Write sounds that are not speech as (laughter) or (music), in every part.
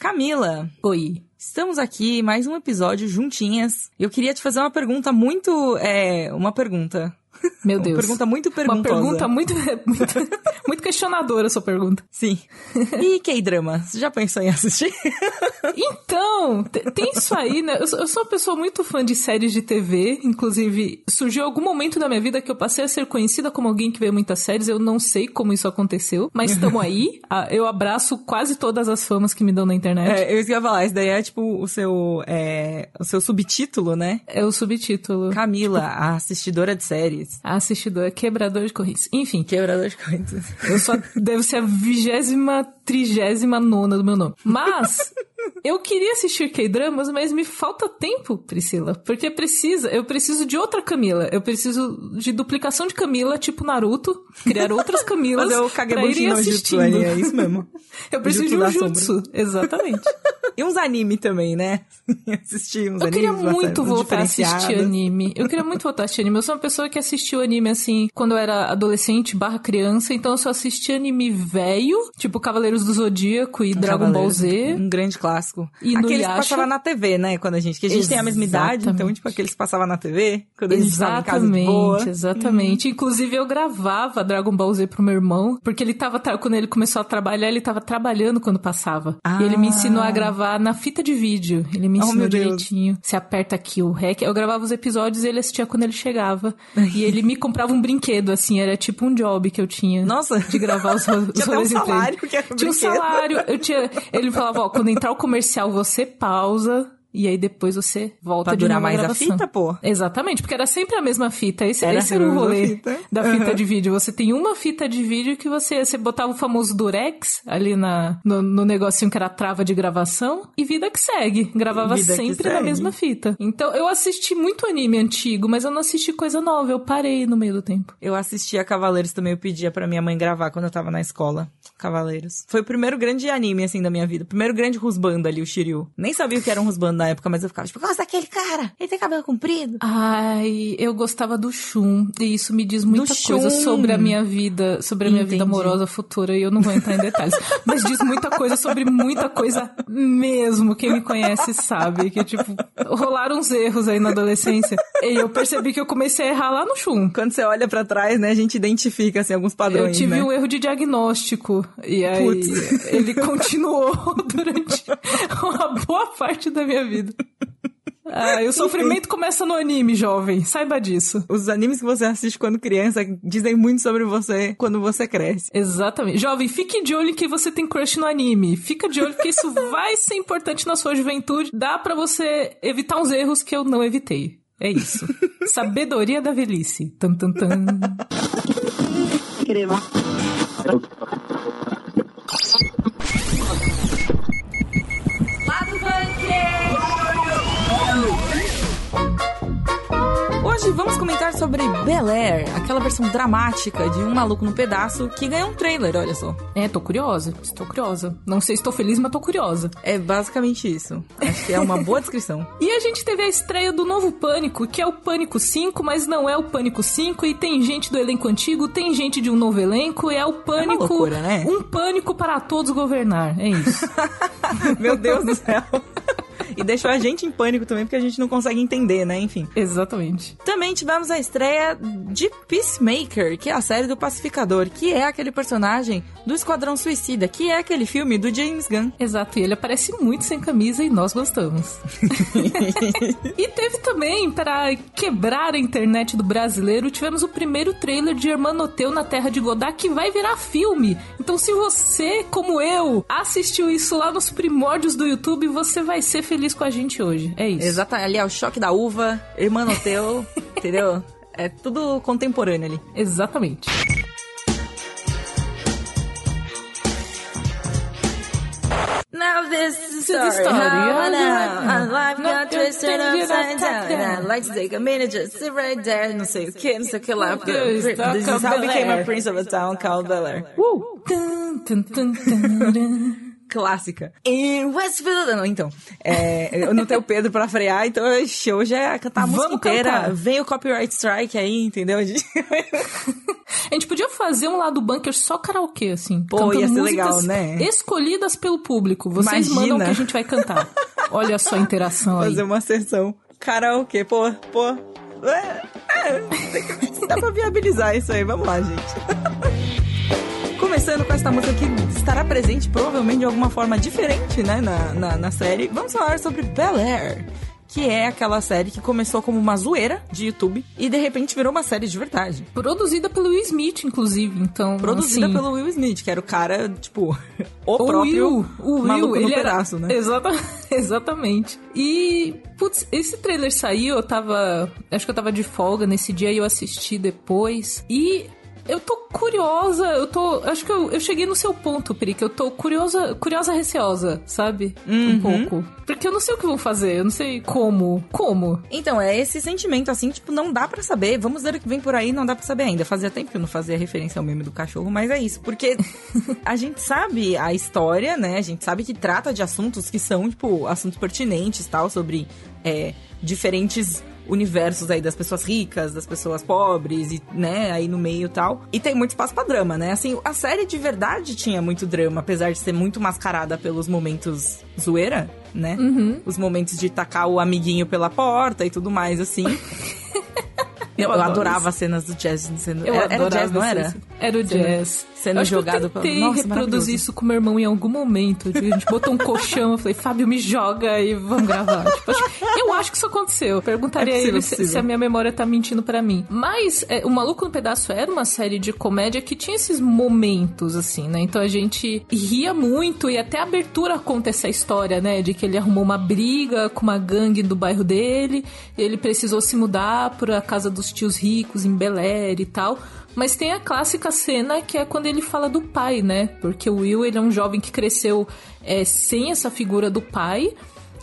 Camila, Oi. estamos aqui, mais um episódio juntinhas. Eu queria te fazer uma pergunta muito. É. Uma pergunta. Meu Uma Deus. pergunta muito perguntosa. Uma pergunta muito, muito, muito questionadora, a sua pergunta. Sim. (laughs) E K-drama? Você já pensou em assistir? (laughs) Então, te- tem isso aí, né? Eu sou, eu sou uma pessoa muito fã de séries de TV. Inclusive, surgiu algum momento da minha vida que eu passei a ser conhecida como alguém que vê muitas séries. Eu não sei como isso aconteceu, mas estamos (laughs) aí. Eu abraço quase todas as famas que me dão na internet. É, eu ia falar, isso daí é tipo o seu. É, o seu subtítulo, né? É, o subtítulo. Camila, a assistidora de séries. Assistidor, quebrador de correntes. Enfim, Quebrador de coisas. Eu só devo ser a vigésima, trigésima nona do meu nome. Mas (laughs) eu queria assistir K-dramas, mas me falta tempo, Priscila. Porque precisa, eu preciso de outra Camila. Eu preciso de duplicação de Camila, tipo Naruto, criar outras Camilas Fazer o irem no Jutsu é isso mesmo. (laughs) Eu preciso de um sombra. jutsu, exatamente. (laughs) E uns anime também, né? (laughs) Assistir uns Eu queria animes muito bastante voltar a assistir anime. Eu queria muito voltar a assistir anime. Eu sou uma pessoa que assistiu anime, assim, quando eu era adolescente barra criança. Então eu só assisti anime velho, tipo Cavaleiros do Zodíaco e Dragon Ball Z. Um grande clássico. E aqueles que passavam na TV, né? Quando a gente. Que a gente tem a mesma idade, então, Exatamente. tipo, aqueles que passavam na TV, quando a gente tava em casa de Exatamente, boa. exatamente. Inclusive, eu gravava Dragon Ball Z pro meu irmão, porque ele tava, quando ele começou a trabalhar, ele tava trabalhando quando passava. Ah. E ele me ensinou a gravar na fita de vídeo. Ele me Oh, ensinou Deus. direitinho. Você aperta aqui o REC. Eu gravava os episódios e ele assistia quando ele chegava. e ele me comprava um brinquedo, assim, era tipo um job que eu tinha. Nossa. De gravar os, (laughs) os Tinha um salário que era um Tinha um salário. Eu tinha... Ele falava, ó, quando entrar o comercial, você pausa. E aí depois você volta Pra de durar mais a fita, pô. Exatamente, porque era sempre a mesma fita. Esse Era esse era o rolê fita. da fita de vídeo. Você tem uma fita de vídeo que você, você botava o famoso durex ali na, no, no negocinho que era a trava de gravação e vida que segue. Gravava Vida sempre na segue. mesma fita. Então eu assisti muito anime antigo, mas eu não assisti coisa nova. Eu parei no meio do tempo. Eu assistia Cavaleiros também, eu pedia pra minha mãe gravar quando eu tava na escola. Cavaleiros. Foi o primeiro grande anime, assim, da minha vida. O primeiro grande rusbanda ali, o Shiryu. Nem sabia o que era um rusbanda na época, mas eu ficava tipo, gosta daquele cara? Ele tem cabelo comprido? Ai, eu gostava do Shun, e isso me diz muita Do coisa Shun. sobre a minha vida, sobre a minha vida Entendi. amorosa futura, e eu não vou entrar em detalhes. (laughs) Mas diz muita coisa sobre muita coisa mesmo. Quem me conhece sabe que, tipo, rolaram uns erros aí na adolescência. E eu percebi que eu comecei a errar lá no Shun. Quando você olha pra trás, né, a gente identifica, assim, alguns padrões, Eu tive né? um erro de diagnóstico. E aí Putz. ele continuou (laughs) durante boa (laughs) parte da minha vida. Ah, e o sofrimento começa no anime, jovem. Saiba disso. Os animes que você assiste quando criança dizem muito sobre você quando você cresce. Exatamente. Jovem, fique de olho que você tem crush no anime. Fica de olho que isso (laughs) vai ser importante na sua juventude. Dá pra você evitar uns erros que eu não evitei. É isso. (laughs) Sabedoria da velhice. Tan, tan, tan. Hoje vamos comentar sobre Bel Air, aquela versão dramática de Um Maluco no Pedaço que ganhou um trailer, olha só. É, tô curiosa. Estou curiosa. Não sei se estou feliz, mas tô curiosa. É basicamente isso. Acho que é uma boa descrição. (laughs) E a gente teve a estreia do novo Pânico, que é o Pânico 5, mas não é o Pânico 5. E tem gente do elenco antigo, tem gente de um novo elenco. É o Pânico. loucura, né? Um pânico para todos governar. É isso. (laughs) Meu Deus do céu. (laughs) E deixou a gente em pânico também, porque a gente não consegue entender, né? Enfim. Exatamente. Também tivemos a estreia de Peacemaker, que é a série do Pacificador, que é aquele personagem do Esquadrão Suicida, que é aquele filme do James Gunn. Exato, e ele aparece muito sem camisa e nós gostamos. (laughs) e teve também, para quebrar a internet do brasileiro, tivemos o primeiro trailer de Hermanoteu na Terra de Godard, que vai virar filme. Então, se você, como eu, assistiu isso lá nos primórdios do YouTube, você vai ser feliz com a gente hoje. É isso. Exato, ali é o choque da uva, Hermanoteu, (laughs) entendeu? É tudo contemporâneo ali. Exatamente. Now this is the story. How the- life Not got twisted upside down. And I'd like to take a minute just sit right there. Não sei o que, não sei o que lá. This is how I became a prince of a town called Bel Air. Uh! Clássica. Westfield. Não, então. É, eu não tenho o Pedro pra frear, então hoje é cantar a música Vamos inteira. cantar. Vem o copyright strike aí, entendeu? A gente- (laughs) A gente podia fazer um lado bunker só karaokê, assim. Pô, ia ser legal, né? escolhidas pelo público. Vocês Imagina. mandam o que a gente vai cantar. Olha só a interação aí. Fazer uma sessão karaokê, pô, pô. É, é, dá pra viabilizar isso aí. Vamos lá, gente. (laughs) Começando com essa música que estará presente provavelmente de alguma forma diferente, né, na, na, na série. Vamos falar sobre Bel Air. Que é aquela série que começou como uma zoeira de YouTube e de repente virou uma série de verdade. Produzida pelo Will Smith, inclusive. Então, Produzida assim, pelo Will Smith, que era o cara, tipo, (laughs) o, O próprio Will, o Will, maluco no ele era- pedaço, né? Exata, (laughs) exatamente. E, putz, esse trailer saiu, eu tava. Acho que eu tava de folga nesse dia e eu assisti depois. E. Eu tô curiosa, eu tô. Acho que eu, eu cheguei no seu ponto, Pri, que eu tô curiosa, curiosa receosa, sabe? Um pouco. Porque eu não sei o que vão fazer, eu não sei como. Como? Então, é esse sentimento assim, tipo, não dá pra saber. Vamos ver o que vem por aí, não dá pra saber ainda. Fazia tempo que eu não fazia referência ao meme do cachorro, mas é isso. Porque (laughs) a gente sabe a história, né? A gente sabe que trata de assuntos que são, tipo, assuntos pertinentes tal, sobre é, diferentes universos aí das pessoas ricas, das pessoas pobres e, né, aí no meio e tal. E tem muito espaço pra drama, né? Assim, a série de verdade tinha muito drama, apesar de ser muito mascarada pelos momentos zoeira, né? Os momentos de tacar o amiguinho pela porta e tudo mais, assim. (laughs) Eu, eu adorava as cenas do Jazz sendo. Eu era, era adorava jazz, não era? Era o Sendo- jazz. sendo jogado eu tentei Nossa, reproduzir isso com meu irmão em algum momento. A gente botou um colchão, eu falei, Fábio, me joga e vamos gravar. Tipo, eu acho que isso aconteceu. Perguntaria É a possível, ele se, se a minha memória tá mentindo pra mim. Mas é, O Maluco no Pedaço era uma série de comédia que tinha esses momentos, assim, né? Então a gente ria muito e até a abertura conta essa história, né? De que ele arrumou uma briga com uma gangue do bairro dele, ele precisou se mudar pra casa dos tios ricos em Bel Air e tal. Mas tem a clássica cena que é quando ele fala do pai, né? Porque o Will, ele é um jovem que cresceu é, sem essa figura do pai.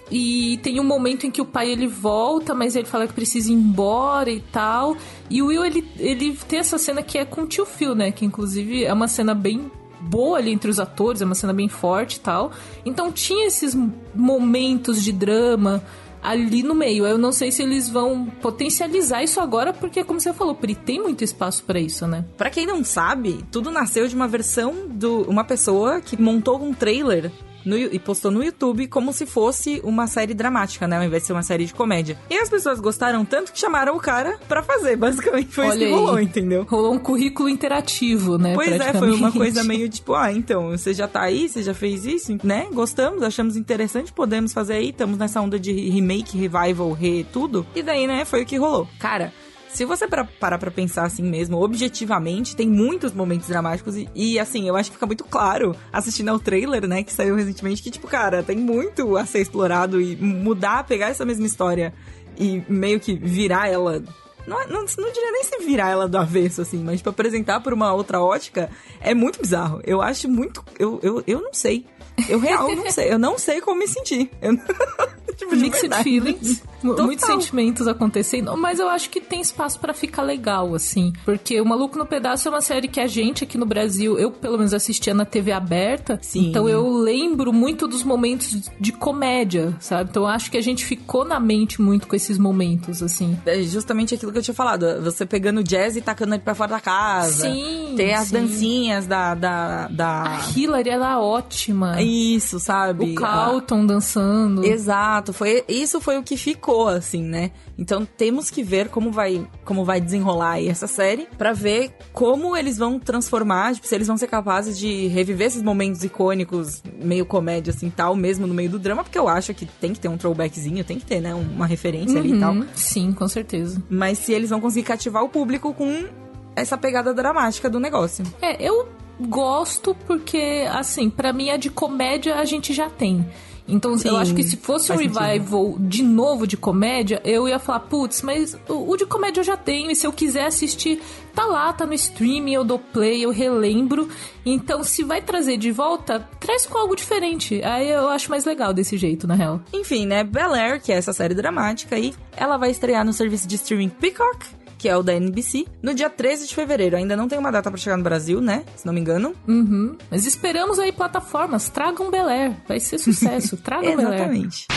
E tem um momento em que o pai ele volta, mas ele fala que precisa ir embora e tal. E o Will ele, ele tem essa cena que é com o tio Phil, né? Que inclusive é uma cena bem boa ali entre os atores, é uma cena bem forte e tal. Então tinha esses momentos de drama ali no meio. Eu não sei se eles vão potencializar isso agora, porque como você falou, Pri, tem muito espaço pra isso, né? Pra quem não sabe, tudo nasceu de uma versão do uma pessoa que montou um trailer no e postou no YouTube como se fosse uma série dramática, né? Ao invés de ser uma série de comédia. E as pessoas gostaram tanto que chamaram o cara pra fazer. (laughs) Basicamente foi isso Olha que aí. rolou, entendeu? Rolou um currículo interativo, né? Pois é, foi uma coisa meio (laughs) tipo, ah, então, você já tá aí, você já fez isso, né? Gostamos, achamos interessante, podemos fazer aí, estamos nessa onda de remake, revival, re tudo. E daí, né, foi o que rolou. Cara, se você pra- parar pra pensar assim mesmo, objetivamente, tem muitos momentos dramáticos e, e, assim, eu acho que fica muito claro assistindo ao trailer, né, que saiu recentemente, que tipo, cara, tem muito a ser explorado e mudar, pegar essa mesma história e meio que virar ela não, não, não diria nem se virar ela do avesso, assim, mas tipo, apresentar por uma outra ótica é muito bizarro. Eu acho muito. Eu, eu, eu não sei. Eu real não sei. Eu não sei como me sentir. Eu (laughs) tipo, Mixed verdade. feelings, Total. muitos sentimentos acontecendo, mas eu acho que tem espaço pra ficar legal, assim. Porque o Maluco no Pedaço é uma série que a gente aqui no Brasil, eu pelo menos assistia na TV aberta, Sim. então eu lembro muito dos momentos de comédia, sabe? Então eu acho que a gente ficou na mente muito com esses momentos, assim. É justamente aquilo que eu tinha falado. Você pegando jazz e tacando ele pra fora da casa. Sim, Ter as sim. dancinhas da. da, da... A Hillary, ela é ótima. Isso, sabe? O Carlton dançando. Exato, foi isso foi o que ficou assim, né? Então temos que ver como vai como vai desenrolar aí essa série pra ver como eles vão transformar, tipo, se eles vão ser capazes de reviver esses momentos icônicos, meio comédia assim, tal, mesmo no meio do drama, porque eu acho que tem que ter um throwbackzinho, tem que ter, né, uma referência ali e tal. Uhum, Sim, com certeza. Mas se eles vão conseguir cativar o público com essa pegada dramática do negócio. É, eu gosto porque, assim, pra mim a de comédia a gente já tem. Então, Sim, eu acho que se fosse um faz sentido. revival de novo de comédia, eu ia falar, putz, mas o, o de comédia eu já tenho, e se eu quiser assistir, tá lá, tá no streaming, eu dou play, eu relembro. Então, se vai trazer de volta, traz com algo diferente. Aí eu acho mais legal desse jeito, na real. Enfim, né, Bel Air, que é essa série dramática aí, ela vai estrear no serviço de streaming Peacock, que é o da NBC, no dia 13 de fevereiro. Ainda não tem uma data pra chegar no Brasil, né? Se não me engano. Uhum. Mas esperamos aí plataformas, tragam Bel Air, vai ser sucesso, (laughs) tragam Bel Air. Exatamente.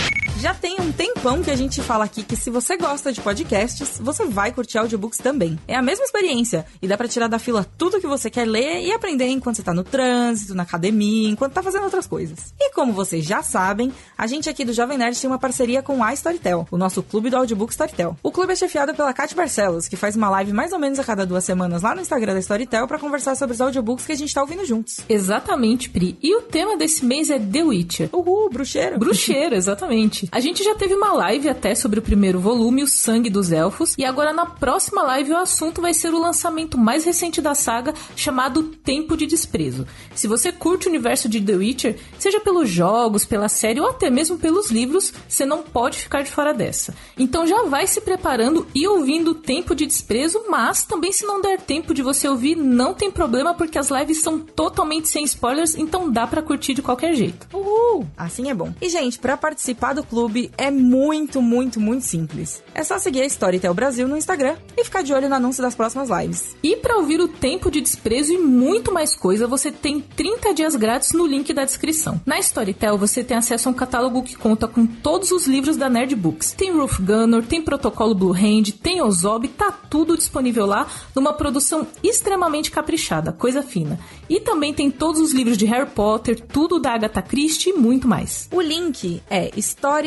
Já tem um tempão que a gente fala aqui que se você gosta de podcasts, você vai curtir audiobooks também. É a mesma experiência e dá para tirar da fila tudo que você quer ler e aprender enquanto você tá no trânsito, na academia, enquanto tá fazendo outras coisas. E como vocês já sabem, a gente aqui do Jovem Nerd tem uma parceria com a Storytel, o nosso clube do audiobook Storytel. O clube é chefiado pela Kate Barcelos, que faz uma live mais ou menos a cada duas semanas lá no Instagram da Storytel para conversar sobre os audiobooks que a gente tá ouvindo juntos. Exatamente, Pri. E o tema desse mês é The Witcher. Uhul, bruxeiro. Bruxeiro, (laughs) exatamente. A gente já teve uma live até sobre o primeiro volume, O Sangue dos Elfos, e agora na próxima live o assunto vai ser o lançamento mais recente da saga, chamado Tempo de Desprezo. Se você curte o universo de The Witcher, seja pelos jogos, pela série ou até mesmo pelos livros, você não pode ficar de fora dessa. Então já vai se preparando e ouvindo Tempo de Desprezo, mas também se não der tempo de você ouvir, não tem problema porque as lives são totalmente sem spoilers, então dá para curtir de qualquer jeito. Uhul! Assim é bom. E gente, para participar do clube é muito, muito, muito simples. É só seguir a Storytel Brasil no Instagram e ficar de olho no anúncio das próximas lives. E para ouvir o Tempo de Desprezo e muito mais coisa, você tem 30 dias grátis no link da descrição. Na Storytel você tem acesso a um catálogo que conta com todos os livros da Nerd Books. Tem Ruth Gunner, tem Protocolo Blue Hand, tem Ozob, tá tudo disponível lá numa produção extremamente caprichada, coisa fina. E também tem todos os livros de Harry Potter, tudo da Agatha Christie e muito mais. O link é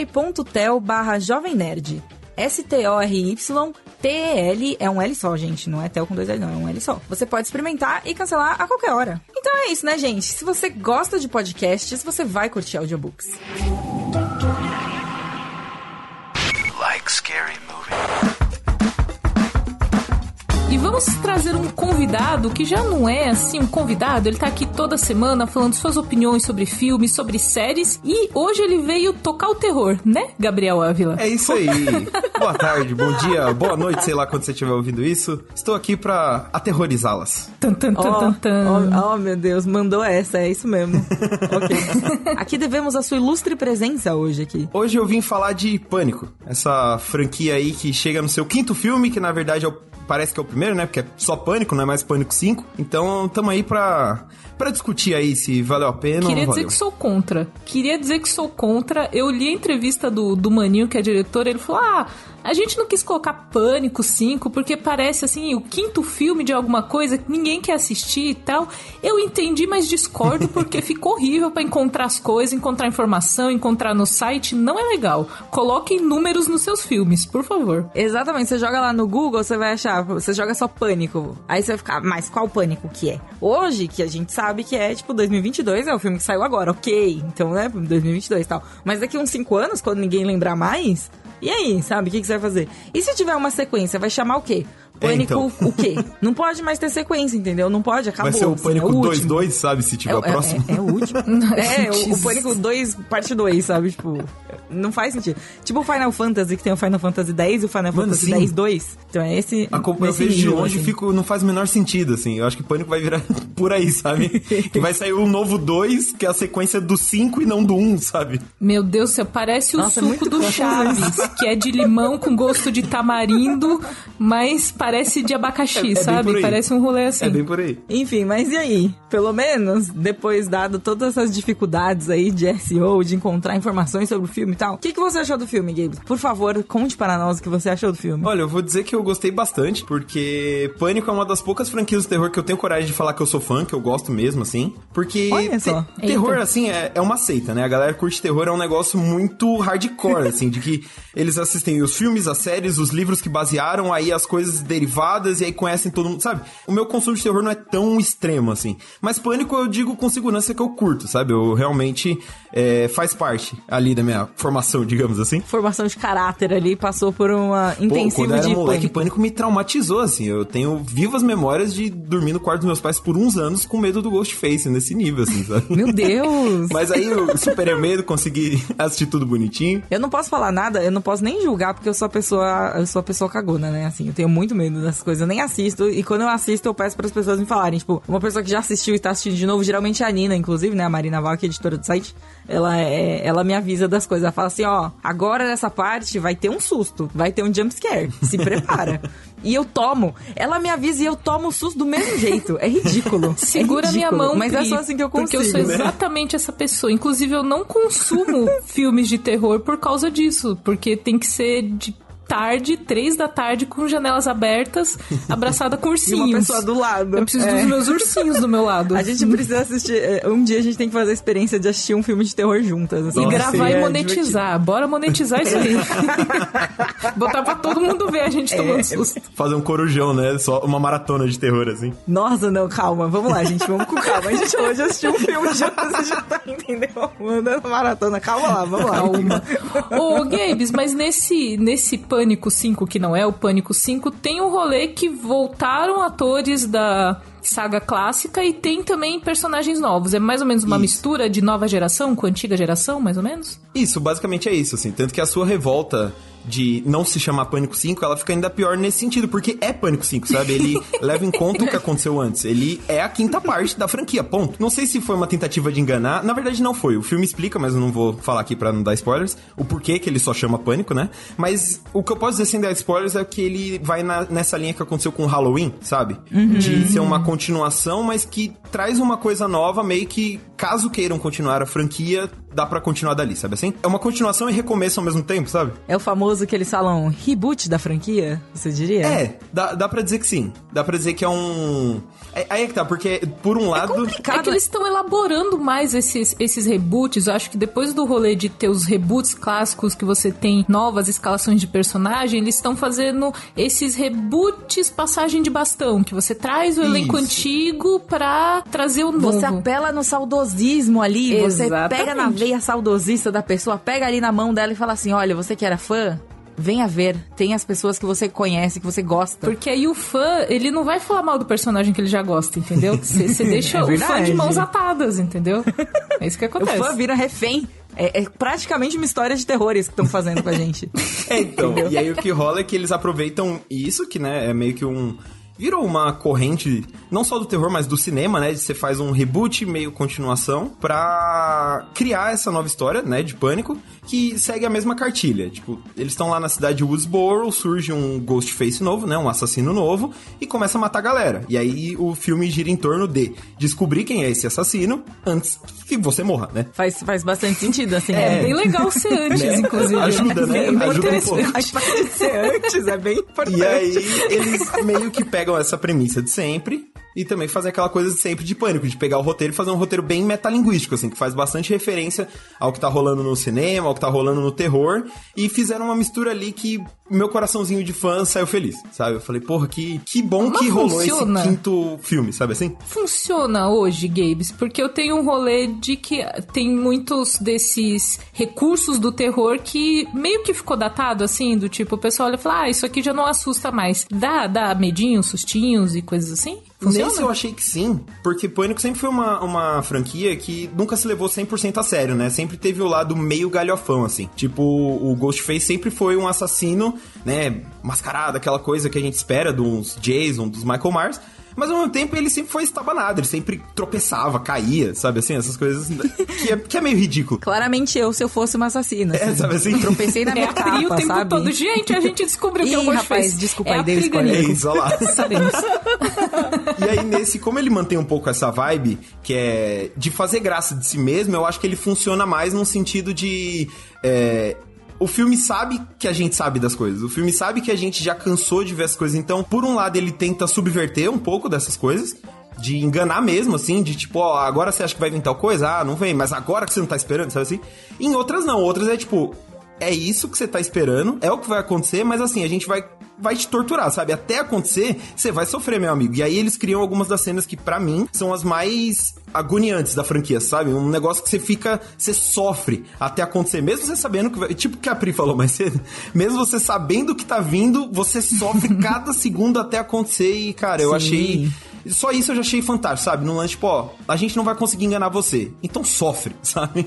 story.tel barra Jovem Nerd. S-T-O-R-Y-T-E-L é um L só, gente. Não é tel com dois L, não. É um L só. Você pode experimentar e cancelar a qualquer hora. Então é isso, né, gente? Se você gosta de podcasts, você vai curtir audiobooks. Like scary E vamos trazer um convidado que já não é assim um convidado, ele tá aqui toda semana falando suas opiniões sobre filmes, sobre séries e hoje ele veio tocar o terror, né, Gabriel Ávila? É isso aí. (laughs) boa tarde, bom dia, boa noite, sei lá quando você estiver ouvindo isso. Estou aqui pra aterrorizá-las. Tan, tan, tan, tan, tan. Oh, oh, meu Deus, mandou essa, é isso mesmo. (laughs) ok. Aqui devemos a sua ilustre presença hoje aqui. Hoje eu vim falar de Pânico, essa franquia aí que chega no seu quinto filme, que na verdade é o parece que é o primeiro, né? Porque é só Pânico, não é mais Pânico 5. Então, tamo aí pra, pra discutir aí se valeu a pena Queria ou não dizer valeu. que sou contra. Queria dizer que sou contra. Eu li a entrevista do, do Maninho, que é diretor, ele falou: ah. A gente não quis colocar Pânico 5 porque parece assim o quinto filme de alguma coisa que ninguém quer assistir e tal. Eu entendi, mas discordo porque (laughs) ficou horrível pra encontrar as coisas, encontrar informação, encontrar no site. Não é legal. Coloquem números nos seus filmes, por favor. Exatamente, você joga lá no Google, você vai achar, você joga só pânico. Aí você vai ficar, mas qual pânico que é? Hoje, que a gente sabe que é tipo 2022, é o filme que saiu agora, ok. Então, né, 2022 e tal. Mas daqui uns 5 anos, quando ninguém lembrar mais, e aí, sabe, o que, que você vai fazer? E se tiver uma sequência, vai chamar o quê? Pânico então. o quê? Não pode mais ter sequência, entendeu? Não pode, acabou. Vai ser o Pânico é o último. 2-2, sabe? Se tiver É, o próximo. é, é o último. (laughs) é, o, o. Pânico 2, parte 2, sabe? Tipo, não faz sentido. Tipo o Final Fantasy, que tem o Final Fantasy 10 e o Final Mano, Fantasy. 10 2. Então é esse. A co- eu vejo de longe e assim. fico, não faz o menor sentido, assim. Eu acho que Pânico vai virar (laughs) por aí, sabe? que vai sair um novo 2, que é a sequência do 5 e não do 1, um, sabe? Meu Deus do céu, parece o Nossa, é suco muito do Chaves, que é de limão com gosto de tamarindo, mas parece de abacaxi, É- é sabe? Parece um rolê assim. É bem por aí. Enfim, mas e aí? Pelo menos, depois dado todas essas dificuldades aí de SEO, de encontrar informações sobre o filme e tal, o que, que você achou do filme, Gabe? Por favor, conte para nós o que você achou do filme. Olha, eu vou dizer que eu gostei bastante, porque Pânico é uma das poucas franquias de terror que eu tenho coragem de falar que eu sou fã, que eu gosto mesmo, assim. Porque Olha te- só. terror, Eita. assim, é, é uma seita, né? A galera curte terror, é um negócio muito hardcore, assim, de que eles assistem os filmes, as séries, os livros que basearam, aí as coisas derivadas, e aí conhecem todo mundo, sabe? O meu consumo de terror não é tão extremo, assim. Mas Pânico eu digo com segurança que eu curto, sabe? Eu realmente é, faz parte ali da minha formação, digamos assim. Formação de caráter ali, passou por uma Pô, intensiva quando eu era de moleque, pânico. pânico. me traumatizou, assim. Eu tenho vivas memórias de dormir no quarto dos meus pais por uns anos com medo do Ghostface, nesse nível, assim, sabe? Meu Deus! (laughs) Mas aí eu superei o medo, consegui assistir tudo bonitinho. Eu não posso falar nada, eu não posso nem julgar, porque eu sou a pessoa, eu sou a pessoa cagona, né? Assim, eu tenho muito medo dessas coisas, eu nem assisto. E quando eu assisto, eu peço para as pessoas me falarem. Tipo, uma pessoa que já assistiu e tá assistindo de novo, geralmente é a Nina, inclusive, né? A Marina Val, que é editora do site. Ela, é, ela me avisa das coisas. Fala assim, ó, agora nessa parte vai ter um susto, vai ter um jump scare, se prepara. (laughs) E eu tomo. Ela me avisa e eu tomo o susto do mesmo jeito. É ridículo. (laughs) Segura é minha ridículo, mão, Mas é Pri, só assim que eu Porque consigo. eu sou exatamente essa pessoa. Inclusive, eu não consumo (laughs) filmes de terror por causa disso. Porque tem que ser de tarde, três da tarde, com janelas abertas, (laughs) abraçada com E ursinhos. uma pessoa do lado. Eu preciso É. dos meus ursinhos do meu lado. (laughs) A gente precisa assistir. é, Um dia a gente tem que fazer a experiência de assistir um filme de terror juntas. assim. E Nossa, gravar e monetizar. Bora monetizar isso aí. (laughs) Botar pra todo mundo ver a gente tomando susto. Fazer um corujão, né? Só uma maratona de terror, assim. Nossa, não, calma. Vamos lá, gente. Vamos com calma. A gente hoje assistiu um filme juntas e já tá, entendeu? Mandando maratona. Calma lá, vamos lá. Calma. Ô, Gabes, mas nesse, nesse Pânico 5, que não é o Pânico 5, tem um rolê que voltaram atores da saga clássica e tem também personagens novos. É mais ou menos uma Isso. mistura de nova geração com antiga geração, mais ou menos? Isso, basicamente é isso, assim. Tanto que a sua revolta de não se chamar Pânico 5, ela fica ainda pior nesse sentido, porque é Pânico 5, sabe? Ele (laughs) leva em conta o que aconteceu antes. Ele é a quinta parte da franquia, ponto. Não sei se foi uma tentativa de enganar, na verdade não foi. O filme explica, mas eu não vou falar aqui pra não dar spoilers, o porquê que ele só chama Pânico, né? Mas o que eu posso dizer sem dar spoilers é que ele vai na- nessa linha que aconteceu com o Halloween, sabe? De ser uma continuação, mas que traz uma coisa nova, meio que, caso queiram continuar a franquia, dá pra continuar dali, sabe assim? É uma continuação e recomeço ao mesmo tempo, sabe? É o famoso que eles falam reboot da franquia, você diria? É, dá, dá pra dizer que sim. Dá pra dizer que é um. É, aí é que tá, porque por um lado. É que eles estão elaborando mais esses, esses reboots. Eu acho que depois do rolê de ter os reboots clássicos, que você tem novas escalações de personagem, eles estão fazendo esses reboots passagem de bastão, que você traz o elenco Isso. antigo pra trazer o novo. Você apela no saudosismo ali, você Exatamente. pega na veia saudosista da pessoa, pega ali na mão dela e fala assim: olha, você que era fã, venha ver. Tem as pessoas que você conhece, que você gosta. Porque aí o fã, ele não vai falar mal do personagem que ele já gosta, entendeu? (laughs) Você deixa É o fã de mãos atadas, entendeu? É isso que O acontece. fã vira refém. É, é praticamente uma história de terrores que estão fazendo com a gente. (laughs) É, então. e aí o que rola é que eles aproveitam isso, que, né, é meio que um. Virou uma corrente, não só do terror, mas do cinema, né? De você faz um reboot, meio continuação, pra criar essa nova história, né? De pânico, que segue a mesma cartilha. Tipo, eles estão lá na cidade de Woodsboro, surge um Ghostface novo, né? Um assassino novo, e começa a matar a galera. E aí o filme gira em torno de descobrir quem é esse assassino antes que você morra, né? Faz, faz bastante sentido, assim. É, né? bem legal ser (laughs) antes, Né? inclusive. Ajuda, né? É bem Ajuda um pouco. A parte de ser antes é bem importante. E aí, eles meio que pegam essa premissa de sempre e também fazem aquela coisa de sempre de pânico, de pegar o roteiro e fazer um roteiro bem metalinguístico, assim, que faz bastante referência ao que tá rolando no cinema, ao que tá rolando no terror, e fizeram uma mistura ali que meu coraçãozinho de fã saiu feliz, sabe? Eu falei, porra, que, que bom Mas que rolou funciona. esse quinto filme, sabe assim? funciona hoje, Gabes? Porque eu tenho um rolê de que tem muitos desses recursos do terror que meio que ficou datado, assim, do tipo, o pessoal olha e fala, ah, isso aqui já não assusta mais. Dá, dá medinhos, sustinhos e coisas assim? Funciona? Nesse eu achei que sim, porque Pânico sempre foi uma, uma franquia que nunca se levou 100% a sério, né? Sempre teve o lado meio galhofão, assim. Tipo, o Ghostface sempre foi um assassino, né? Mascarado, aquela coisa que a gente espera dos Jason, dos Michael Myers. Mas ao mesmo tempo ele sempre foi estabanado, ele sempre tropeçava, caía, sabe assim? Essas coisas (laughs) que é, que é meio ridículo. Claramente eu, se eu fosse uma assassina. É, sabe assim? Tropecei na (laughs) É minha a Pri o capa, tempo sabe? todo. Gente, a gente descobriu que é o Ih, Ghostface. rapaz, desculpa é aí, dei spoiler. É isso, olha lá. (laughs) Sabemos. E aí, nesse, como ele mantém um pouco essa vibe, que é de fazer graça de si mesmo, eu acho que ele funciona mais num sentido de. é, o filme sabe que a gente sabe das coisas. O filme sabe que a gente já cansou de ver as coisas. Então, por um lado, ele tenta subverter um pouco dessas coisas. De enganar mesmo, assim, de tipo, ó, agora você acha que vai vir tal coisa? Ah, não vem, mas agora que você não tá esperando, sabe assim? Em outras não, outras é tipo, é isso que você tá esperando, é o que vai acontecer, mas assim, a gente vai vai te torturar, sabe? Até acontecer, você vai sofrer, meu amigo. E aí eles criam algumas das cenas que pra mim são as mais agoniantes da franquia, sabe? Um negócio que você fica, você sofre até acontecer, mesmo você sabendo que vai, tipo o que a Pri falou mais cedo, (laughs) mesmo você sabendo que tá vindo, você sofre (laughs) cada segundo até acontecer e, cara, eu Sim. achei só isso eu já achei fantástico, sabe? No lance, tipo, ó, a gente não vai conseguir enganar você. Então sofre, (laughs) sabe?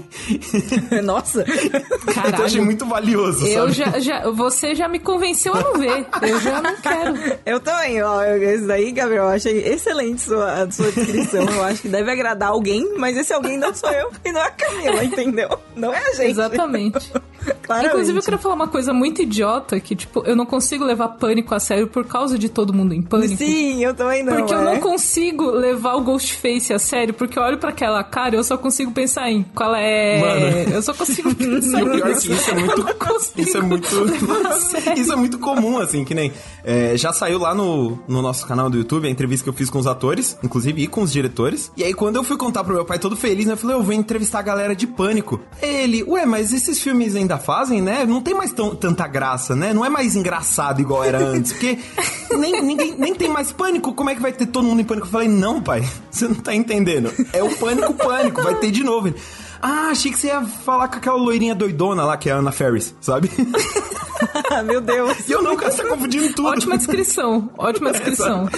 (laughs) Nossa. então eu achei muito valioso, Eu sabe? já, já, você já me convenceu a não ver. Eu já não quero. (laughs) Eu também, ó. eu- Esse daí, Gabriel, eu achei excelente sua, a sua descrição. Eu acho que deve agradar alguém, mas esse alguém não sou eu e não é a Camila, entendeu? Não é a gente. Exatamente. Claramente. Inclusive, eu quero falar uma coisa muito idiota, que, tipo, eu não consigo levar pânico a sério por causa de todo mundo em pânico. Sim, eu também não. Porque eu é. não consigo levar o Ghostface a sério, porque eu olho pra aquela cara e eu só consigo pensar em qual é. Mano. Eu só consigo pensar E (laughs) o pior é que isso é muito. (laughs) Eu Isso é muito. (laughs) isso é muito comum, assim, que nem. é, já saiu lá no, no nosso canal do YouTube a entrevista que eu fiz com os atores, inclusive, e com os diretores. E aí, quando eu fui contar pro meu pai todo feliz, né? Eu falei, eu vou entrevistar a galera de pânico. Ele, ué, mas esses filmes ainda fazem, né? Não tem mais tão, tanta graça, né? Não é mais engraçado igual era antes. Porque (laughs) nem, ninguém, nem tem mais pânico. Como é que vai ter todo mundo em pânico? Eu falei, não, pai, (laughs) você não tá entendendo. É o pânico, pânico, vai ter de novo. Ah, achei que você ia falar com aquela loirinha doidona lá, que é a Ana Ferris, sabe? (laughs) Meu Deus. E eu não, cara, você tá confundindo tudo. Ótima descrição, ótima (laughs) descrição.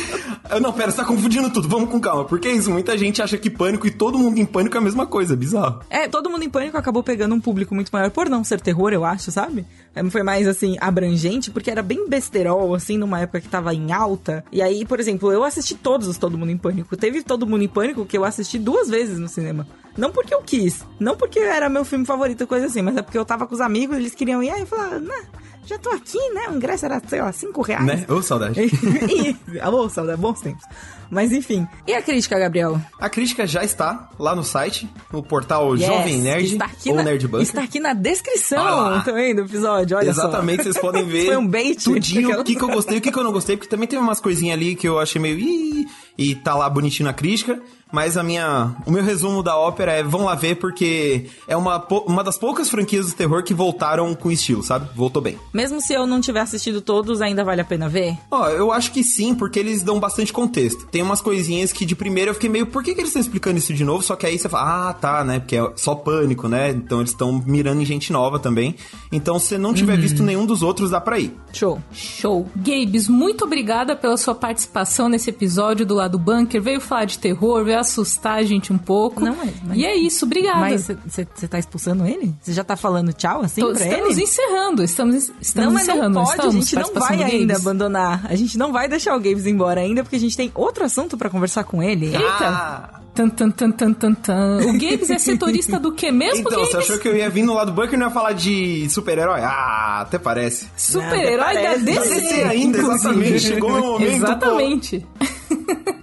Eu, não, pera, você tá confundindo tudo, vamos com calma. Porque é isso, muita gente acha que pânico e todo mundo em pânico é a mesma coisa, é bizarro. É, todo mundo em pânico acabou pegando um público muito maior por não ser terror, eu acho, sabe? É, Foi mais, assim, abrangente, porque era bem besterol, assim, numa época que tava em alta. E aí, por exemplo, eu assisti todos os Todo Mundo em Pânico. Teve Todo Mundo em Pânico que eu assisti duas vezes no cinema. Não porque eu quis, não porque era meu filme favorito, coisa assim, mas é porque eu tava com os amigos, eles queriam ir, aí eu falava, né, já tô aqui, né? O ingresso era, sei lá, cinco reais. Né? Ô, saudade. (laughs) e, alô, saudade, bons tempos. Mas enfim. E a crítica, Gabriel? A crítica já está lá no site, no portal Yes, Jovem Nerd está aqui ou na, Nerd Bunker. Está aqui na descrição lá. também do episódio, olha só. Exatamente, vocês podem (laughs) ver Foi um bait. tudinho, o que, que eu gostei, o que, que eu não gostei, porque também teve umas coisinhas ali que eu achei meio... Ih, e tá lá bonitinho na crítica, mas a minha... O meu resumo da ópera é, vão lá ver, porque é uma, uma das poucas franquias do terror que voltaram com estilo, sabe? Voltou bem. Mesmo se eu não tiver assistido todos, ainda vale a pena ver? Ó, eu acho que sim, porque eles dão bastante contexto. Tem umas coisinhas que de primeira eu fiquei meio, por que, que eles estão explicando isso de novo? Só que aí você fala, ah, tá, né? Porque é só pânico, né? Então eles estão mirando em gente nova também. Então, se não tiver visto nenhum dos outros, dá pra ir. Show. Show. Gabes, muito obrigada pela sua participação nesse episódio do lado bunker. Veio falar de terror, veio assustar a gente um pouco. Não, mas- mas- E é isso, obrigada. Mas você tá expulsando ele? Você já tá falando tchau assim Tô- pra estamos ele? encerrando, estamos, estamos não, mas encerrando. não pode, estamos, a gente não vai ainda abandonar. A gente não vai deixar o Gabes embora ainda, porque a gente tem outro assunto pra conversar com ele. Eita! Ah! Tan, tan, tan, tan, tan, tan. O Gabes é setorista do que mesmo, Então, Gabes? você achou que eu ia vir no lado bunker e não ia falar de super-herói? Ah, até parece. Super-herói da. DC. DC ainda, inclusive. exatamente. Chegou meu momento, Exatamente. (laughs)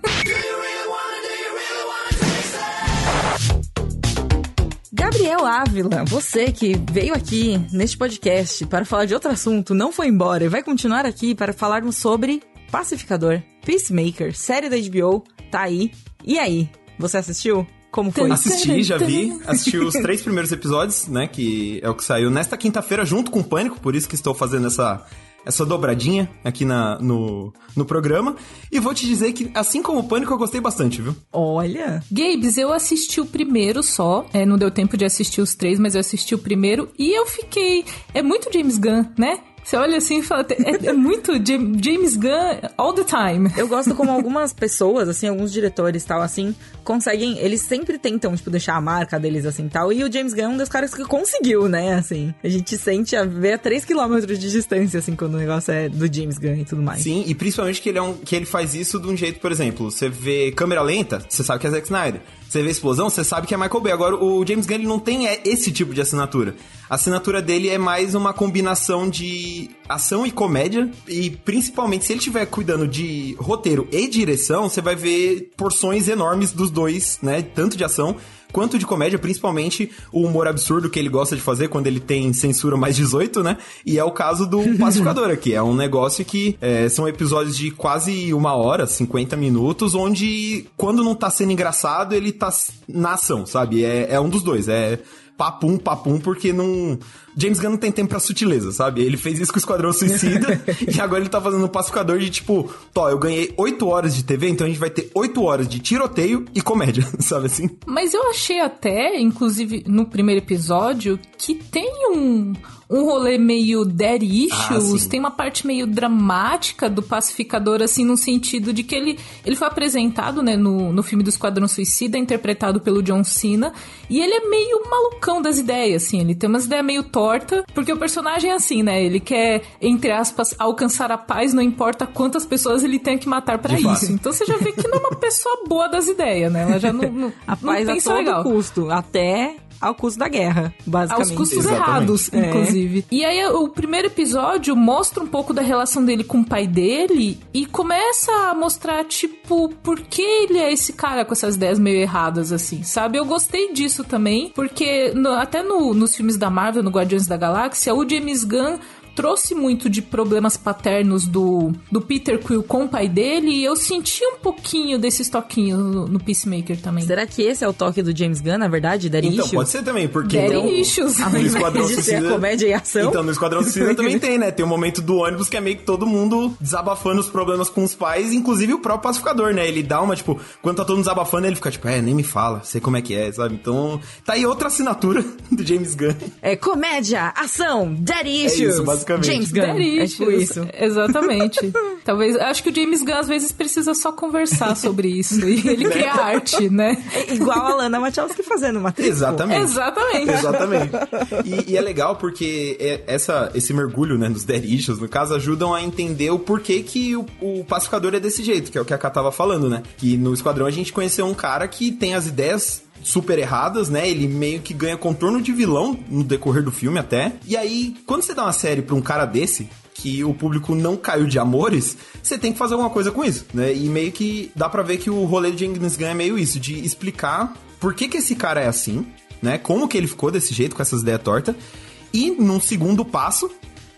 Gabriel Ávila, você que veio aqui neste podcast para falar de outro assunto, não foi embora e vai continuar aqui para falarmos sobre Pacificador, Peacemaker, série da HBO, tá aí. E aí, você assistiu? Como foi? Assisti, já vi. Assisti os três primeiros episódios, né? Que é o que saiu nesta quinta-feira junto com o Pânico, por isso que estou fazendo essa, essa dobradinha aqui na, no, no programa. E vou te dizer que, assim como o Pânico, eu gostei bastante, viu? Olha, Gabes, eu assisti o primeiro só. É, não deu tempo de assistir os três, mas eu assisti o primeiro e eu fiquei. É muito James Gunn, né? Você olha assim e fala. É, é muito Jam- James Gunn all the time. eu gosto como algumas pessoas, assim, alguns diretores tal, assim, conseguem. Eles sempre tentam, tipo, deixar a marca deles assim tal. E o James Gunn é um dos caras que conseguiu, né? Assim, a gente sente a ver a 3km de distância, assim, quando o negócio é do James Gunn e tudo mais. Sim, e principalmente que ele, é um, que ele faz isso de um jeito, por exemplo, você vê câmera lenta, você sabe que é Zack Snyder. Você vê explosão, você sabe que é Michael Bay. Agora, o James Gunn ele não tem é, esse tipo de assinatura. A assinatura dele é mais uma combinação de ação e comédia. E principalmente, se ele estiver cuidando de roteiro e direção, você vai ver porções enormes dos dois, né? Tanto de ação quanto de comédia, principalmente o humor absurdo que ele gosta de fazer quando ele tem censura mais 18, né? E é o caso do (laughs) Pacificador aqui. É um negócio que é, são episódios de quase uma hora, 50 minutos, onde quando não tá sendo engraçado, ele tá na ação, sabe? É, é um dos dois. É papum, papum, porque não. James Gunn não tem tempo pra sutileza, sabe? Ele fez isso com o Esquadrão Suicida (laughs) e agora ele tá fazendo um pacificador de tipo, Tó, eu ganhei 8 horas de TV, então a gente vai ter 8 horas de tiroteio e comédia, (laughs) sabe assim? Mas eu achei até, inclusive no primeiro episódio, que tem um, um rolê meio dead Ah, issues, sim. tem uma parte meio dramática do pacificador, assim, no sentido de que ele, ele foi apresentado, né, no, no filme do Esquadrão Suicida, interpretado pelo John Cena, e ele é meio malucão das ideias, assim, ele tem umas ideias meio torta, porque o personagem é assim, né, ele quer, entre aspas, alcançar a paz, não importa quantas pessoas ele tenha que matar fato. isso. Então você já vê que não é uma pessoa boa das ideias, né, ela já não, não, A não paz a pensa todo legal. custo, até ao custo da guerra, basicamente. Aos custos Exatamente. errados, É. inclusive. E aí o primeiro episódio mostra um pouco da relação dele com o pai dele e começa a mostrar, tipo, por que ele é esse cara com essas ideias meio erradas, assim, sabe? Eu gostei disso também, porque no- até no- nos filmes da Marvel, no Guardiões da Galáxia, o James Gunn trouxe muito de problemas paternos do, do Peter Quill com o pai dele e eu senti um pouquinho desses toquinhos no, no Peacemaker também. Será que esse é o toque do James Gunn, na verdade? Daddy Então, Issues? pode ser também, porque... Daddy então, issues. No (laughs) Esquadrão Suicida- comédia e ação? Então, no Esquadrão Suicida (laughs) também tem, né? Tem o momento do ônibus que é meio que todo mundo desabafando os problemas com os pais, inclusive o próprio pacificador, né? Ele dá uma, tipo, quando tá todo mundo desabafando, ele fica tipo, é, nem me fala, sei como é que é, sabe? Então, tá aí outra assinatura (laughs) do James Gunn. É comédia, ação, Daddy É Issues. isso, basicamente. James Gunn. É tipo isso. Exatamente. (laughs) Talvez. Acho que o James Gunn às vezes precisa só conversar (laughs) sobre isso. E ele cria arte, né? É igual a Lana Wachowski fazendo Matrix. pô. Exatamente. Exatamente. Exatamente. E, e é legal porque é- essa, esse mergulho, né, nos dead issues, no caso, ajudam a entender o porquê que o, o pacificador é desse jeito, que é o que a Ká tava falando, né? Que no Esquadrão a gente conheceu um cara que tem as ideias super erradas, né? Ele meio que ganha contorno de vilão no decorrer do filme até. E aí, quando você dá uma série pra um cara desse, que o público não caiu de amores, você tem que fazer alguma coisa com isso, né? E meio que dá pra ver que o rolê de James Gunn é meio isso, de explicar por que que esse cara é assim, né? Como que ele ficou desse jeito, com essas ideias tortas. E, num segundo passo,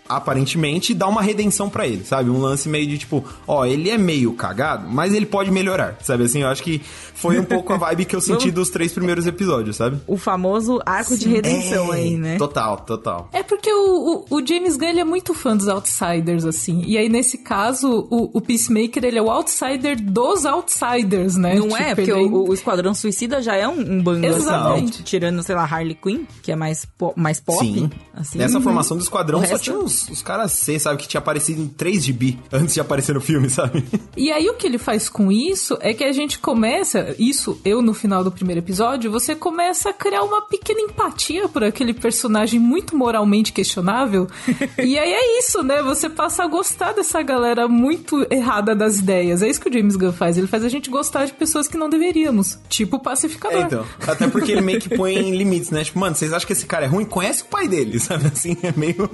aparentemente, dá uma redenção pra ele, sabe? Um lance meio de tipo, ó, ele é meio cagado, mas ele pode melhorar, sabe? Assim, eu acho que foi um pouco a vibe que eu (laughs) senti dos três primeiros episódios, sabe? O famoso arco de redenção É, aí, né? Total, total. É porque o, o, o James Gunn ele é muito fã dos outsiders, assim. E aí, nesse caso, o, o Peacemaker ele é o outsider dos outsiders, né? Não Tipo, é? Porque ele o, o Esquadrão Suicida já é um, um bando Exatamente. assim. Tirando, sei lá, Harley Quinn, que é mais, po- mais pop. Sim. Assim. Nessa formação do esquadrão O só resto- tinha os, os caras C, sabe? Que tinha aparecido em 3 GB (laughs) antes de aparecer no filme, sabe? E aí o que ele faz com isso é que a gente começa, isso eu no final do primeiro episódio, você começa a criar uma pequena empatia por aquele personagem muito moralmente questionável. (laughs) e aí é isso, né? Você passa a gostar dessa galera muito errada das ideias. É isso que o James Gunn faz. Ele faz a gente gostar de pessoas que não deveríamos. Tipo o pacificador. É, então. Até porque ele meio que põe (laughs) limites, né? Tipo, mano, vocês acham que esse cara é ruim? Conhece o pai dele, sabe? Assim, é meio.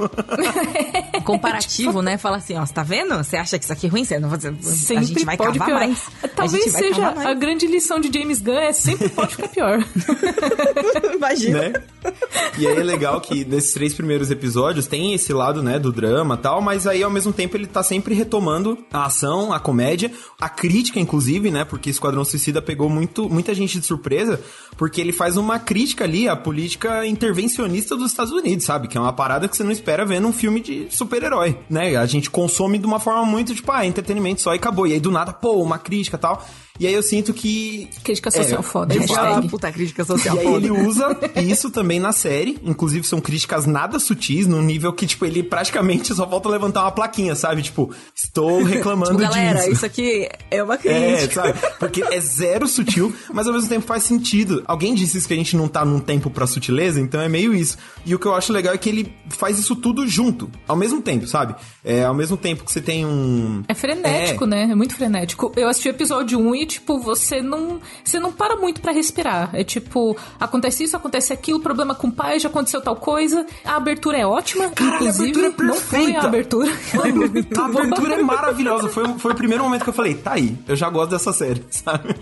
(laughs) Comparativo, né? Fala assim, ó, você tá vendo? Você acha que isso aqui é ruim? Você não, você, Sempre a gente vai pode cavar piorar. mais. a Talvez gente vai seja mais. a grande lição de James Gunn é sempre pode ficar pior. (laughs) Imagina. né? E aí é legal que nesses três primeiros episódios tem esse lado, né, do drama e tal, mas aí ao mesmo tempo ele tá sempre retomando a ação, a comédia, a crítica, inclusive, né? Porque Esquadrão Suicida pegou muito, muita gente de surpresa, porque ele faz uma crítica ali à política intervencionista dos Estados Unidos, sabe? Que é uma parada que você não espera ver num filme de super-herói, né? A gente consome de uma forma muito, tipo, ah, entretenimento só e acabou. E aí do nada, pô, uma crítica e tal. E aí eu sinto que. Crítica social É, foda. de Deixa fato. lá, hashtag. puta crítica social. E aí foda. ele usa (laughs) isso também na série. Inclusive, são críticas nada sutis, num nível que, tipo, ele praticamente só falta levantar uma plaquinha, sabe? Tipo, estou reclamando Tipo, galera, disso. isso aqui é uma É, crítica. sabe? Porque é zero sutil, mas ao mesmo tempo faz sentido. Alguém disse isso que a gente não tá num tempo pra sutileza, então é meio isso. E o que eu acho legal é que ele faz isso tudo junto, ao mesmo tempo, sabe? É, ao mesmo tempo que você tem um. É frenético, É. né? É muito frenético. Eu assisti o episódio 1 e, tipo, você não. Você não para muito pra respirar. É tipo, acontece isso, acontece aquilo, problema com o pai, já aconteceu tal coisa. A abertura é ótima. Caralho, a inclusive, abertura é não foi a perfeita. abertura. É (laughs) A abertura é maravilhosa. Foi, o- foi o primeiro momento que eu falei, tá aí, eu já gosto dessa série, (laughs) sabe?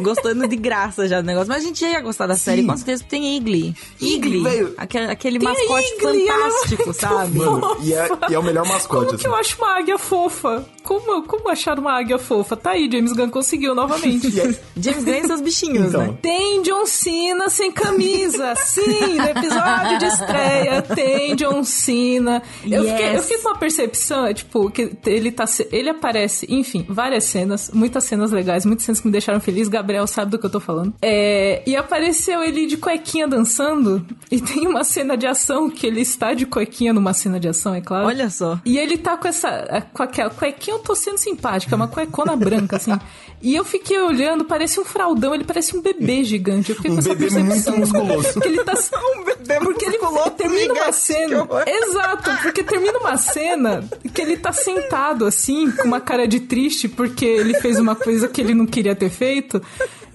Gostando de graça já do negócio. Mas a gente já ia gostar da série, Sim. com certeza tem Igli. Igli. Aquele, aquele mascote Igli, fantástico, é sabe? Mano, e é, e é o melhor mascote, Como assim. que eu acho uma águia fofa? Como, como achar uma águia fofa? Tá aí, James Gunn conseguiu novamente. (laughs) James Gunn e seus bichinhos, Então. né? Tem John Cena sem camisa. Sim, no episódio de estreia tem John Cena. Eu, Yes. fiquei, eu fiz uma percepção, é, tipo, que ele tá. Ele aparece, enfim, várias cenas, muitas cenas legais, muitas cenas que me deixaram feliz. Gabriel sabe do que eu tô falando. É, e apareceu ele de cuequinha dançando. E tem uma cena de ação que ele está de cuequinha numa cena de ação, é claro. Olha só. E ele tá com essa. Com aquela cuequinha, eu tô sendo simpática, é uma cuecona branca, assim. E eu fiquei olhando, parece um fraldão, ele parece um bebê gigante. Eu fiquei Um com essa bebê percepção. muito musculoso. Que ele tá. (laughs) Um bebê porque ele termina uma cena. Exato, porque termina uma cena que ele tá sentado assim, com uma cara de triste, porque ele fez uma coisa que ele não queria ter feito.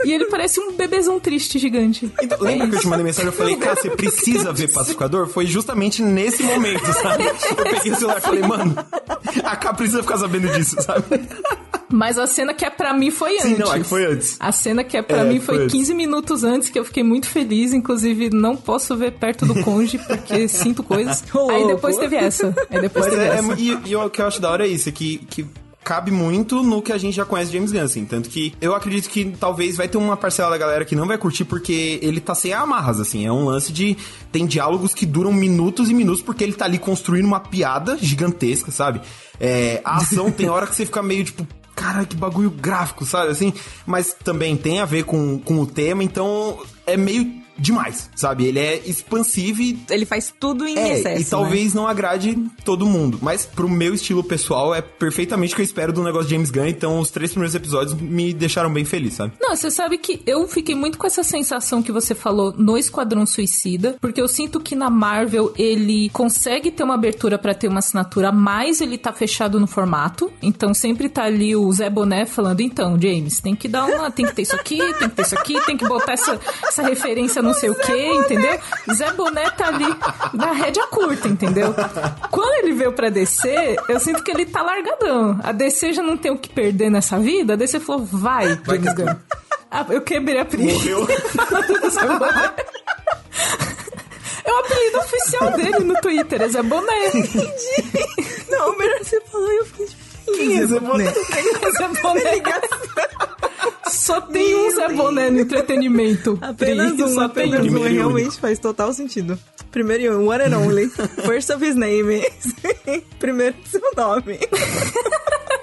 E ele parece um bebezão triste gigante. Então, lembra que eu te mandei mensagem? Eu falei, cara, você precisa ver Pacificador? Foi justamente nesse momento, sabe? (laughs) Eu peguei o celular e falei, mano, a K precisa ficar sabendo disso, sabe? Mas a cena que é pra mim foi antes. Sim, não, é que foi antes. A cena que é pra É, mim foi foi antes. 15 minutos antes, que eu fiquei muito feliz. Inclusive, não posso ver perto do conge, porque (laughs) sinto coisas. Aí depois teve essa. Aí depois Mas teve é, é essa. mu- e, e o que eu acho da hora é isso, é que, que cabe muito no que a gente já conhece James Gunn, assim. Tanto que eu acredito que talvez vai ter uma parcela da galera que não vai curtir porque ele tá sem amarras, assim. É um lance de... Tem diálogos que duram minutos e minutos porque ele tá ali construindo uma piada gigantesca, sabe? É, a ação tem hora que você fica meio, tipo... Cara, que bagulho gráfico, sabe? Assim, mas também tem a ver com, com o tema, então é meio demais, sabe? Ele é expansivo e Ele faz tudo em é, excesso. e talvez não agrade todo mundo. Mas pro meu estilo pessoal, é perfeitamente o que eu espero do negócio de James Gunn. Então, os três primeiros episódios me deixaram bem feliz, sabe? Não, você sabe que eu fiquei muito com essa sensação que você falou no Esquadrão Suicida, porque eu sinto que na Marvel ele consegue ter uma abertura pra ter uma assinatura, mas ele tá fechado no formato. Então sempre tá ali o Zé Boné falando: então, James, tem que dar uma. Tem que ter isso aqui, tem que ter isso aqui, tem que botar essa, essa referência não sei o que, entendeu? Zé Boné tá ali na rédea curta, entendeu? Quando ele veio pra DC, eu sinto que ele tá largadão. A DC já não tem o que perder nessa vida, a DC falou: vai, James Gunn. Ah, eu quebrei a Pri. Morreu. É o apelido oficial dele no Twitter, é Zé Boné. Não, melhor você falou e eu fiquei tipo... Quem é Zé Boné? É Zé Boné. Só tem um Zé Boné no entretenimento. (laughs) Apenas Pri, um, só apenas um. Primeiro Realmente faz total sentido. Primeiro e um, one and only. (laughs) First of his name. (laughs) Primeiro seu nome.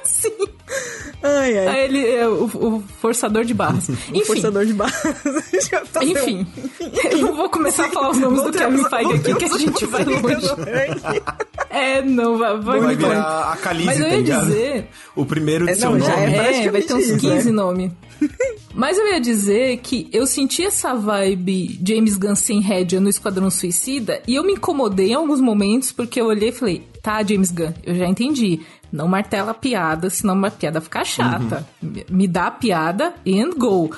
Sim. Ai, ai. Aí ele é o, o forçador de barras. (laughs) O Enfim, forçador de barras. (laughs) Tá enfim. Eu não vou começar a falar os nomes do Kevin Feige aqui, que a gente vai longe. É, não, vai, vai Vai muito longe. virar a Calize, Mas eu tá ia dizer O primeiro do É, seu não, nome. é É, vai ter uns isso, 15 né? nomes. (laughs) Mas eu ia dizer que eu senti essa vibe James Gunn sem rédea no Esquadrão Suicida e eu me incomodei em alguns momentos porque eu olhei e falei, tá, James Gunn, eu já entendi. Não martela a piada, senão a piada fica chata. Me- Me dá a piada and go.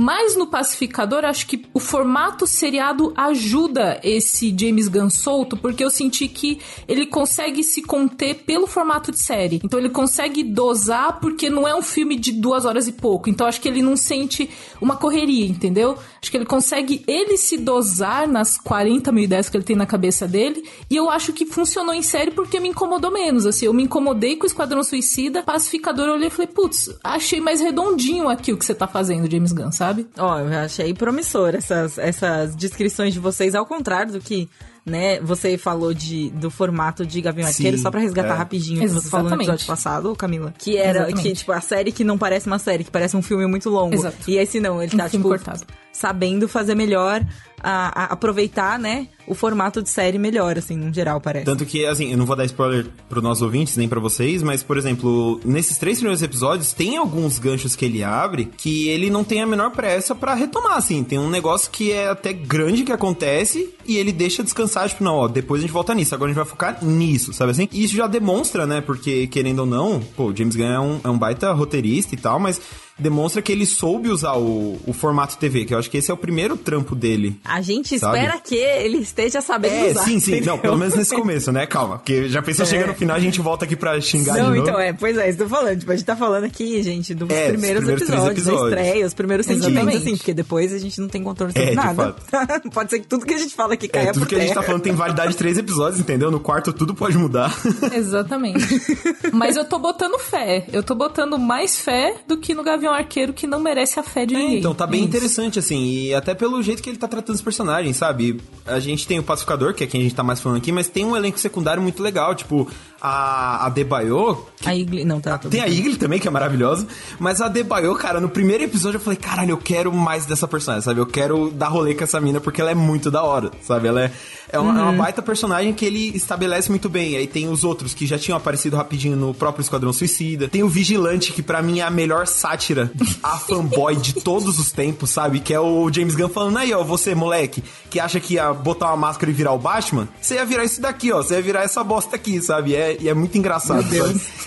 Mas no Pacificador, acho que o formato seriado ajuda esse James Gunn solto, porque eu senti que ele consegue se conter pelo formato de série. Então ele consegue dosar, porque não é um filme de duas horas e pouco. Então acho que ele não sente uma correria, entendeu? Acho que ele consegue ele se dosar nas 40 mil ideias que ele tem na cabeça dele. E eu acho que funcionou em série porque me incomodou menos. Assim, eu me incomodei com o Esquadrão Suicida, Pacificador, eu olhei e falei, putz, achei mais redondinho aqui o que você tá fazendo, James Gunn, sabe? Ó, eu achei promissor essas, essas descrições de vocês, ao contrário do que, né, você falou de, do formato de Gavião Sim, Arqueiro, só pra resgatar é. rapidinho, que você falou no Exatamente. episódio passado, Camila. Que era, Exatamente. que, tipo, a série que não parece uma série, que parece um filme muito longo. Exato. E esse não, ele Um tá, filme tipo, cortado. sabendo fazer melhor, a, a- aproveitar, né, o formato de série melhor, assim, no geral, parece. Tanto que, assim, eu não vou dar spoiler pros nossos ouvintes, nem pra vocês, mas, por exemplo, nesses três primeiros episódios, tem alguns ganchos que ele abre que ele não tem a menor pressa pra retomar, assim. Tem um negócio que é até grande que acontece e ele deixa descansar, tipo, não, ó, depois a gente volta nisso, agora a gente vai focar nisso, sabe assim? E isso já demonstra, né, porque, querendo ou não, pô, o James Gunn é um, é um baita roteirista e tal, mas demonstra que ele soube usar o, o formato TV, que eu acho que esse é o primeiro trampo dele. A gente Sabe? espera que ele esteja sabendo É, usar. sim, sim. entendeu? Não, pelo menos nesse começo, né? Calma. Porque já pensou, É. chega no final, a gente volta aqui pra xingar Não, de novo. então é, pois é, isso que eu tô falando. Tipo, a gente tá falando aqui, gente, dos É, primeiros, primeiros três episódios, da episódios. estreia, os primeiros sentimentos, Exatamente. assim, porque depois a gente não tem controle É, sobre de nada. (laughs) Pode ser que tudo que a gente fala aqui caia É, tudo por que a gente terra. tá falando tem validade de três episódios, entendeu? No quarto tudo pode mudar. Exatamente. Mas eu tô botando fé. Eu tô botando mais fé do que no Gavião Arqueiro, que não merece a fé de ninguém. então tá bem É isso. interessante, assim, e até pelo jeito que ele tá tratando os personagens, sabe? A gente tem o Pacificador, que é quem a gente tá mais falando aqui, mas tem um elenco secundário muito legal, tipo, a, a Debayo, A Igli... Não, tá, tudo Tem a bem. Igli também, que é maravilhosa. Mas a Debayo, cara, no primeiro episódio eu falei, caralho, eu quero mais dessa personagem, sabe? Eu quero dar rolê com essa mina porque ela é muito da hora, sabe? Ela é, é, uma, é uma baita personagem que ele estabelece muito bem. Aí tem os outros que já tinham aparecido rapidinho no próprio Esquadrão Suicida. Tem o Vigilante, que pra mim é a melhor sátira a (laughs) fanboy de todos os tempos, sabe? Que é o James Gunn falando, aí, ó, você, moleque, que acha que ia botar uma máscara e virar o Batman, você ia virar isso daqui, ó, você ia virar essa bosta aqui, sabe? É, e é muito engraçado?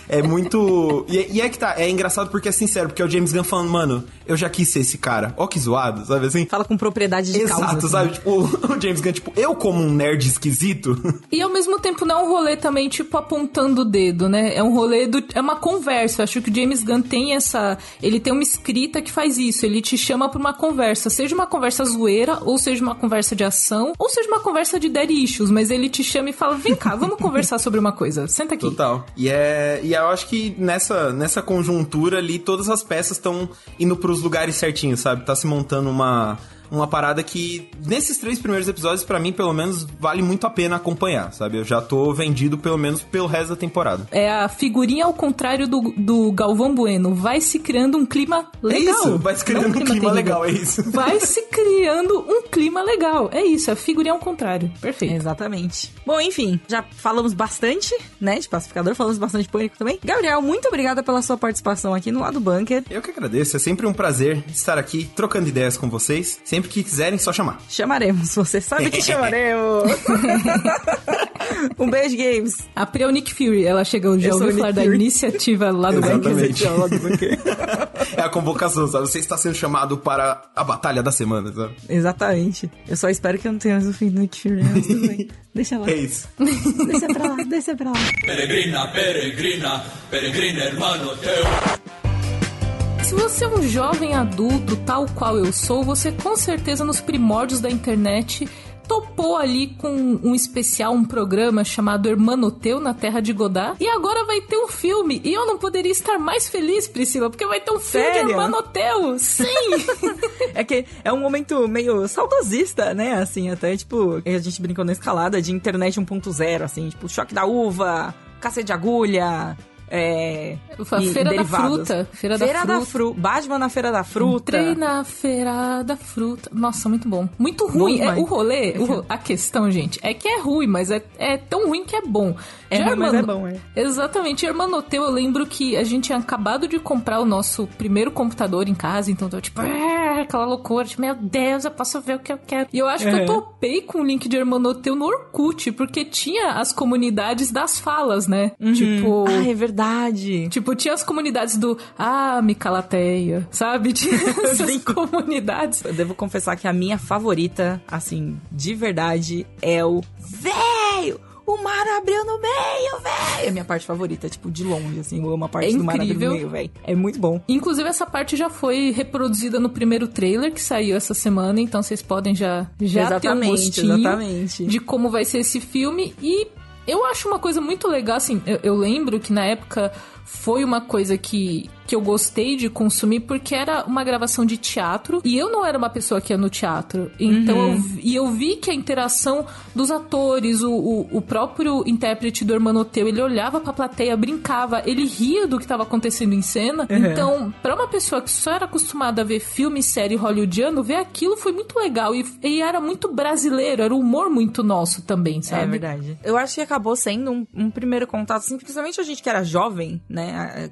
É muito... E, e é que tá, é engraçado porque é sincero, porque é o James Gunn falando, mano, eu já quis ser esse cara. Ó que zoado, sabe assim? Fala com propriedade de Exato, causa. assim. sabe? Tipo, o James Gunn, tipo, eu como um nerd esquisito, E ao mesmo tempo não é um rolê também, tipo, apontando o dedo, né? É um rolê do. É uma conversa. Eu acho que o James Gunn tem essa. Ele tem uma escrita que faz isso. Ele te chama pra uma conversa. Seja uma conversa zoeira, ou seja uma conversa de ação, ou seja uma conversa de dead issues. Mas ele te chama e fala: vem cá, vamos (laughs) conversar sobre uma coisa. Senta aqui. Total. E é. E eu acho que nessa, nessa conjuntura ali, todas as peças estão indo pros lugares certinhos, sabe? Tá se montando uma. Uma parada que, nesses três primeiros episódios, pra mim, pelo menos, vale muito a pena acompanhar, sabe? Eu já tô vendido, pelo menos, pelo resto da temporada. É a figurinha ao contrário do, do Galvão Bueno. Vai se criando um clima legal. É isso, vai se criando Não um clima terrível. legal, é isso. (laughs) Vai se criando um clima legal. É isso, é a figurinha ao contrário. Perfeito. Exatamente. Bom, enfim, já falamos bastante, né, de pacificador, falamos bastante de pânico também. Gabriel, muito obrigada pela sua participação aqui no lado bunker. Eu que agradeço, é sempre um prazer estar aqui trocando ideias com vocês. Sempre que quiserem, só chamar. Chamaremos, você sabe que (laughs) chamaremos. (laughs) um beijo, Games. A Pri é o Nick Fury. Ela chegou, já ouviu falar da iniciativa lá do Exatamente. Bunker? (laughs) É a convocação, sabe? Você está sendo chamado para a batalha da semana, sabe? Exatamente. Eu só espero que eu não tenha mais o fim do Nick Fury, mas tudo bem. Deixa lá. É isso. Deixa pra lá, deixa pra lá. Peregrina, peregrina, peregrina, hermano teu. Se você é um jovem adulto, tal qual eu sou, você com certeza nos primórdios da internet topou ali com um especial, um programa chamado Hermanoteu na Terra de Godard. E agora vai ter um filme. E eu não poderia estar mais feliz, Priscila, porque vai ter um filme Sério? de Hermanoteu. Sim! (laughs) É que é um momento meio saudosista, né? Assim, até tipo, a gente brincou na escalada de internet 1.0, assim, tipo, choque da uva, cacete de agulha. É. A e Feira da derivados. Fruta. Feira da Feira da Fruta. Fruta. Batman na Feira da Fruta. Entrei na feira da fruta. Nossa, muito bom. Muito ruim. É, demais. o rolê, o a questão, gente, é que é ruim, mas é, é tão ruim que é bom. É Já ruim, mas é bom, é. Exatamente. Hermanoteu, eu lembro que a gente tinha acabado de comprar o nosso primeiro computador em casa, então eu tipo, "Ah", aquela loucura, tipo, meu Deus, eu posso ver o que eu quero. E eu acho que eu Uhum. topei com o link de Hermanoteu no Orkut, porque tinha as comunidades das falas, né? Tipo... Ah, é verdade. Tipo, tinha as comunidades do Ah, me calateia, sabe? (laughs) Tinha essas Sim. comunidades. Eu devo confessar que a minha favorita, assim, de verdade, é o Véio! O mar abriu no meio! É a minha parte favorita, tipo, de longe, assim. Eu amo a parte É do mar abriu no meio. É muito bom. Inclusive, essa parte já foi reproduzida no primeiro trailer que saiu essa semana, então vocês podem já, já ter um Exatamente, gostinho exatamente. de como vai ser esse filme. E eu acho uma coisa muito legal, assim, eu, eu lembro que na época foi uma coisa que, que eu gostei de consumir porque era uma gravação de teatro e eu não era uma pessoa que ia no teatro. Então Uhum. eu, vi- e eu vi que a interação dos atores, o, o, o próprio intérprete do Hermanoteu, ele olhava pra plateia, brincava, ele ria do que estava acontecendo em cena. Uhum. Então, pra uma pessoa que só era acostumada a ver filme e série hollywoodiano, ver aquilo foi muito legal e, e era muito brasileiro, era um humor muito nosso também, sabe? É verdade. Eu acho que acabou sendo um, um primeiro contato, assim, principalmente a gente que era jovem, né?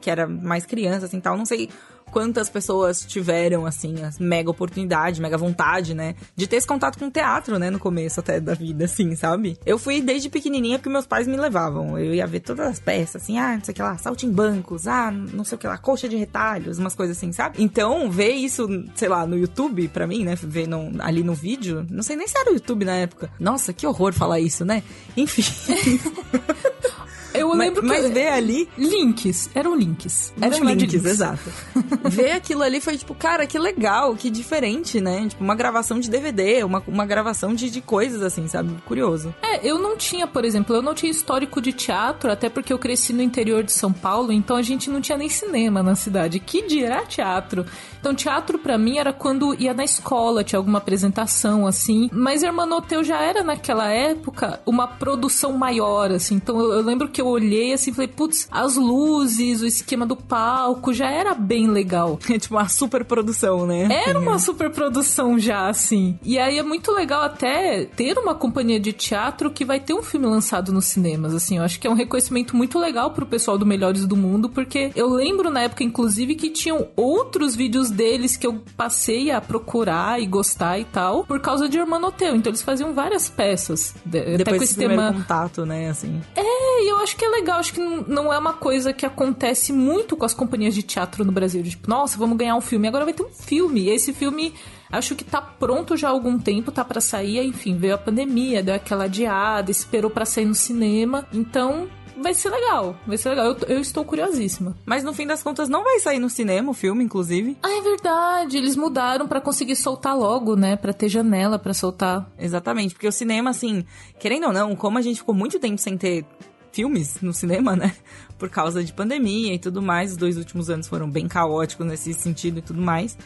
Que era mais criança, assim, tal. Não sei quantas pessoas tiveram, assim, mega oportunidade, mega vontade, né? De ter esse contato com o teatro, né? No começo até da vida, assim, sabe? Eu fui desde pequenininha porque meus pais me levavam. Eu ia ver todas as peças, assim, ah, não sei o que lá, saltimbancos, ah, não sei o que lá, coxa de retalhos, umas coisas assim, sabe? Então, ver isso, sei lá, no YouTube, pra mim, né? Ver no- ali no vídeo, não sei nem se era o YouTube na época. Nossa, que horror falar isso, né? Enfim. (laughs) Eu mas, lembro que. mas ver ali. Links, eram links. Eram de links, exato. (laughs) ver aquilo ali foi tipo, cara, que legal, que diferente, né? Tipo, uma gravação de DVD, uma, uma gravação de, de coisas assim, sabe? Curioso. É, eu não tinha, por exemplo, eu não tinha histórico de teatro, até porque eu cresci no interior de São Paulo, então a gente não tinha nem cinema na cidade. Que dirá teatro? Então, teatro pra mim era quando ia na escola, tinha alguma apresentação assim. Mas Hermanoteu já era naquela época uma produção maior, assim. Então, eu, eu lembro que que eu olhei assim, falei, putz, as luzes, o esquema do palco já era bem legal. (laughs) É tipo uma super produção, né? Era uma super produção já, assim. E aí é muito legal até ter uma companhia de teatro que vai ter um filme lançado nos cinemas, assim. Eu acho que é um reconhecimento muito legal pro pessoal do Melhores do Mundo, porque eu lembro na época, inclusive, que tinham outros vídeos deles que eu passei a procurar e gostar e tal, por causa de Hermanoteu. Então eles faziam várias peças. de- até com Depois esse tema. contato, né, assim. É, e eu acho que é legal. Acho que não, não é uma coisa que acontece muito com as companhias de teatro no Brasil. De, tipo, nossa, vamos ganhar um filme. Agora vai ter um filme. E esse filme, acho que tá pronto já há algum tempo, tá pra sair. Enfim, veio a pandemia, deu aquela adiada, esperou pra sair no cinema. Então, vai ser legal. Vai ser legal. Eu, eu estou curiosíssima. Mas no fim das contas não vai sair no cinema o filme, inclusive. Ah, é verdade. Eles mudaram pra conseguir soltar logo, né? Pra ter janela pra soltar. Exatamente, porque o cinema, assim, querendo ou não, como a gente ficou muito tempo sem ter filmes no cinema, né? Por causa de pandemia e tudo mais, os dois últimos anos foram bem caóticos nesse sentido e tudo mais.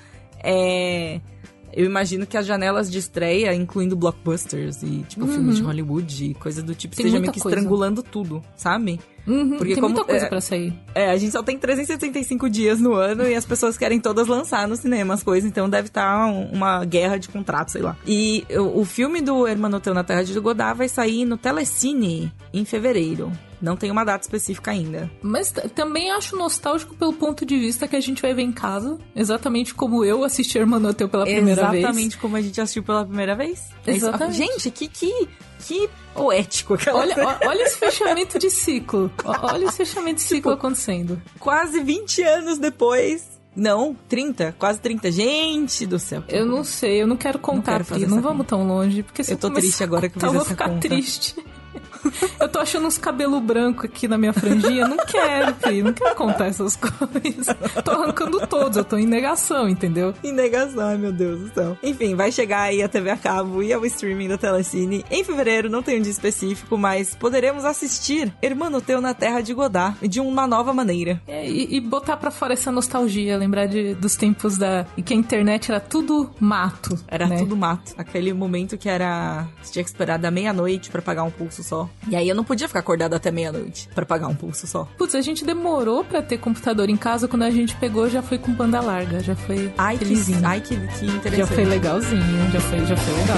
É. Eu imagino que as janelas de estreia, incluindo blockbusters e, tipo, filmes de Hollywood e coisa do tipo, Uhum. Tem muita meio que coisa. estrangulando tudo, sabe? Uhum, Porque tem como- muita coisa é- pra sair. É, a gente só tem 365 dias no ano e as pessoas querem todas lançar no cinema as coisas, então deve estar um- uma guerra de contrato, sei lá. E o, filme do Hermanoteu na Terra de Godá vai sair no Telecine em fevereiro. Não tem uma data específica ainda. Mas também acho nostálgico pelo ponto de vista que a gente vai ver em casa. Exatamente como eu assisti Hermanoteu pela primeira vez. Exatamente como a gente assistiu pela primeira vez. É. Exatamente. Gente, que, que, que poético aquela Olha, ó- olha esse fechamento de ciclo. Olha esse fechamento de ciclo acontecendo. Quase 20 anos depois. Não, 30, quase 30. Gente do céu. Eu não sei, eu não quero contar, quero fazer Pri, não vamos tão longe. Porque se Eu tô triste agora que eu fiz essa vou ficar conta. triste. (laughs) Eu tô achando uns cabelo branco aqui na minha franjinha. Não quero, Pri, não quero contar essas (laughs) coisas. Tô arrancando todos, eu tô em negação, entendeu? Em negação, ai meu Deus do céu. Enfim, vai chegar aí a TV a cabo e ao streaming da Telecine em fevereiro, não tem um dia específico, mas poderemos assistir Hermanoteu na Terra de Godá de uma nova maneira. É, e, e botar pra fora essa nostalgia, lembrar de, dos tempos da. e que a internet era tudo mato. Era né? tudo mato. Aquele momento que era. Você tinha que esperar da meia-noite pra pagar um pulso só. E aí eu não podia ficar acordado até meia-noite pra pagar um pulso só. Putz, a gente demorou pra ter computador em casa, quando a gente pegou já foi com banda larga, já foi Ai, que, ai, que, que interessante. já foi legalzinho, já foi, já foi legal.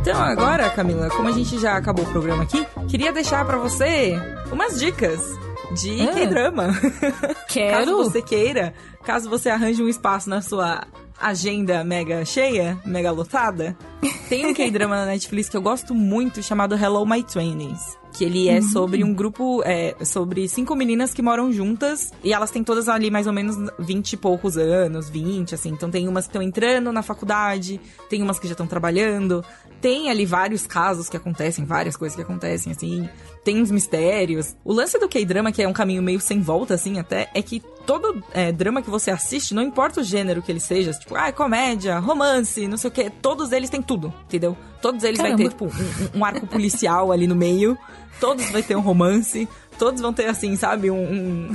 Então agora, Camila, como a gente já acabou o programa aqui, queria deixar pra você umas dicas de Ah. K-drama. Quero. (laughs) Caso você queira, caso você arranje um espaço na sua agenda mega cheia, mega lotada, tem um K-drama na Netflix que eu gosto muito chamado Hello My Twenties. Que ele é sobre um grupo, é, sobre cinco meninas que moram juntas e elas têm todas ali mais ou menos 20 e poucos anos, 20, assim. Então tem umas que estão entrando na faculdade, tem umas que já estão trabalhando, tem ali vários casos que acontecem, várias coisas que acontecem, assim. Tem uns mistérios. O lance do K-drama, que é um caminho meio sem volta, assim, até, é que todo é, drama que você assiste, não importa o gênero que ele seja, tipo, ah, comédia, romance, não sei o que, todos eles têm tudo, entendeu? Todos eles vai ter, Caramba. tipo, um, um- um arco policial ali no meio, todos vai ter um romance, todos vão ter, assim, sabe, um... um-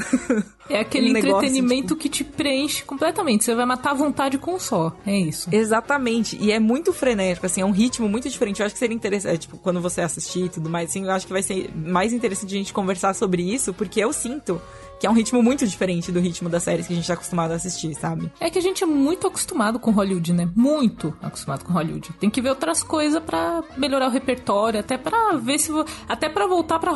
É (laughs) aquele um entretenimento que te preenche completamente. Você vai matar a vontade com um só. É isso. Exatamente. E é muito frenético, assim, é um ritmo muito diferente. Eu acho que seria interessante, tipo, quando você assistir e tudo mais, assim, eu acho que vai ser mais interessante a gente conversar sobre isso, porque eu sinto que é um ritmo muito diferente do ritmo das séries que a gente tá acostumado a assistir, sabe? É que a gente é muito acostumado com Hollywood, né? Muito acostumado com Hollywood. Tem que ver outras coisas pra melhorar o repertório, até pra ver se até pra voltar para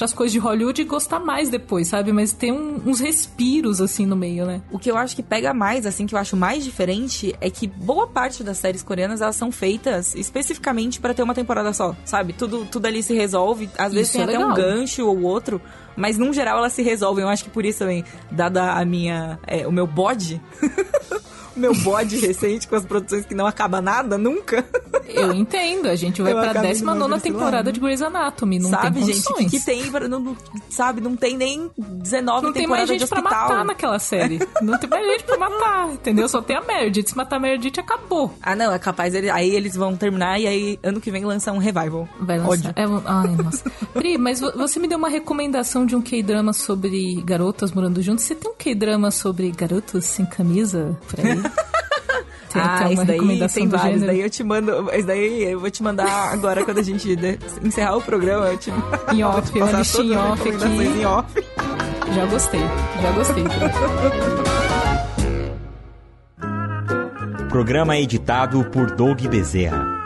as coisas de Hollywood e gostar mais depois, sabe? Mas tem um- uns respiros assim no meio, né? O que eu acho que pega mais, assim, que eu acho mais diferente, é que boa parte das séries coreanas, elas são feitas especificamente pra ter uma temporada só, sabe? Tudo, tudo ali se resolve, às vezes Isso tem é até um legal. gancho ou outro, mas num geral elas se resolvem. Eu acho que por isso também, dada a minha, é, o meu bode, (laughs) meu bode recente com as produções que não acaba nada, nunca, Eu entendo, a gente vai Eu pra acabo 19 indo nesse temporada de Grey's Anatomy, não sabe, tem gente? Condições. que, que tem, não, não- sabe, não tem nem 19 Não tem mais temporadas de gente pra hospital. matar naquela série. Não tem mais gente pra matar, entendeu? Só tem a Meredith. Se matar a Meredith, acabou. Ah, não, é capaz, ele- aí eles vão terminar e aí ano que vem lança um revival. Vai lançar. É, ai, nossa. Pri, mas vo- você me deu uma recomendação de um K-drama sobre garotas morando juntos. Você tem um K-drama sobre garotos sem camisa por aí? Tem ah, até uma esse daí tem vários. gênero. Daí eu te mando. Esse daí eu vou te mandar agora quando a gente encerrar o programa. Eu te Em off, vou te uma passar listinha em off aqui. Em off. Já gostei, já gostei. Programa editado por Doug Bezerra.